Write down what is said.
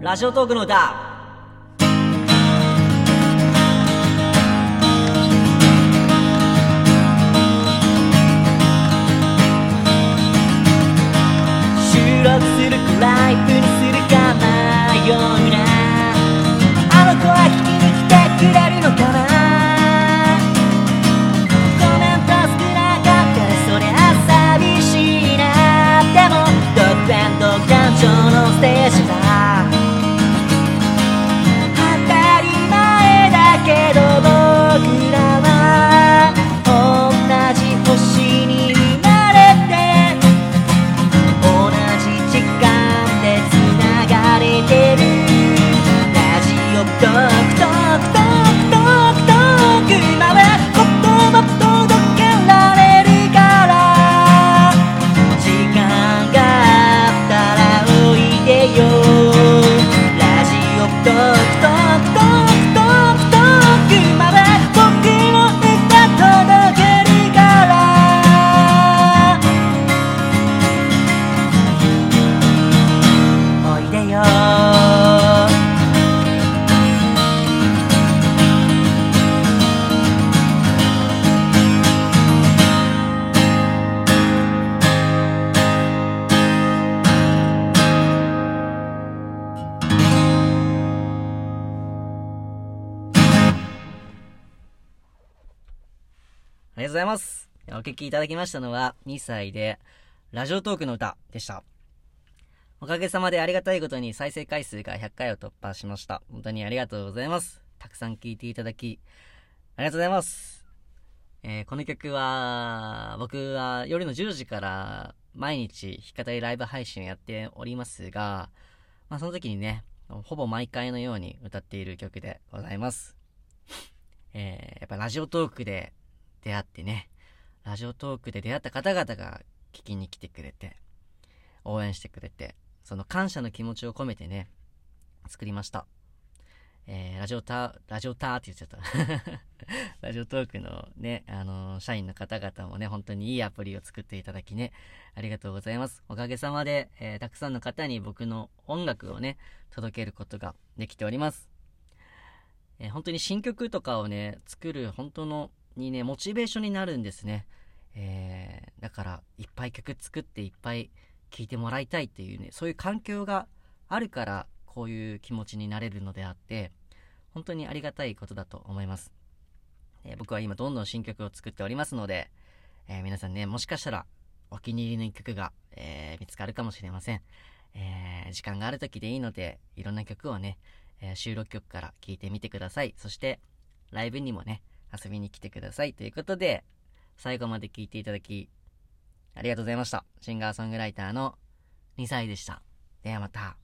ラジオトークの歌。ジりがとうございます。お聞きいただきましたのは、2歳で、ラジオトークの歌でした。おかげさまでありがたいことに再生回数が100回を突破しました。本当にありがとうございます。たくさん聴いていただき、ありがとうございます。えーこの曲は、僕は夜の10時から毎日弾き語りライブ配信をやっておりますが、まあその時にね、ほぼ毎回のように歌っている曲でございます。えーやっぱラジオトークで出会ってね、ラジオトークで出会った方々が聞きに来てくれて、応援してくれて、その感謝の気持ちを込めてね、作りました。えーラジオタ、ラジオターって言っちゃった。ラジオトークのね、あのー社員の方々もね、本当にいいアプリを作っていただきね、ありがとうございます。おかげさまで、えーたくさんの方に僕の音楽をね、届けることができております。えー本当に新曲とかをね、作る本当のにね、モチベーションになるんですね。えーだから、いっぱい曲作っていっぱい聴いてもらいたいっていうね、そういう環境があるから、こういう気持ちになれるのであって、本当にありがたいことだと思います。えー僕は今どんどん新曲を作っておりますので、えー皆さんね、もしかしたらお気に入りの一曲が、えー見つかるかもしれません。えー時間がある時でいいので、いろんな曲をね、え収録曲から聴いてみてください。そして、ライブにもね、遊びに来てください。ということで、最後まで聞いていただき、ありがとうございました。シンガーソングライターの2歳でした。ではまた。